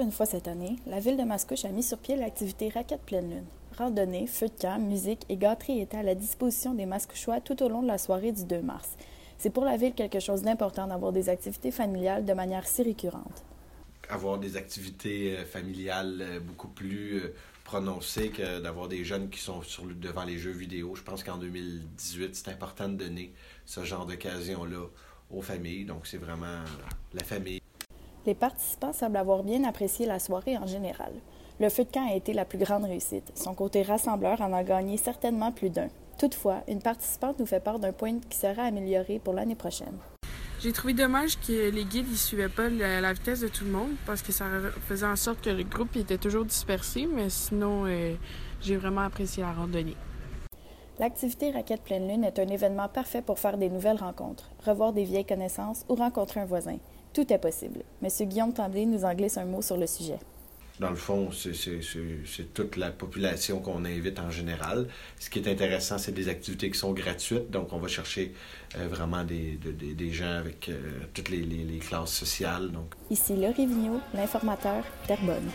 une fois cette année, la ville de Mascouche a mis sur pied l'activité Raquette Pleine Lune. Randonnée, feu de camp, musique et gâterie étaient à la disposition des Mascouchois tout au long de la soirée du 2 mars. C'est pour la ville quelque chose d'important d'avoir des activités familiales de manière si récurrente. Avoir des activités euh, familiales euh, beaucoup plus euh, prononcées que d'avoir des jeunes qui sont devant les jeux vidéo. Je pense qu'en 2018, c'est important de donner ce genre d'occasion-là aux familles. Donc, c'est vraiment la famille. Les participants semblent avoir bien apprécié la soirée en général. Le feu de camp a été la plus grande réussite. Son côté rassembleur en a gagné certainement plus d'un. Toutefois, une participante nous fait part d'un point qui sera amélioré pour l'année prochaine. J'ai trouvé dommage que les guides ne suivaient pas la, vitesse de tout le monde parce que ça faisait en sorte que le groupe était toujours dispersé, mais sinon, euh, j'ai vraiment apprécié la randonnée. L'activité Raquette Pleine Lune est un événement parfait pour faire des nouvelles rencontres, revoir des vieilles connaissances ou rencontrer un voisin. Tout est possible. Monsieur Guillaume Tremblay nous en glisse un mot sur le sujet. Dans le fond, c'est toute la population qu'on invite en général. Ce qui est intéressant, c'est des activités qui sont gratuites. Donc, on va chercher euh, vraiment des, des, gens avec euh, toutes les, les, classes sociales. Donc. Ici Laurie Vigneault, l'informateur d'Herbonne.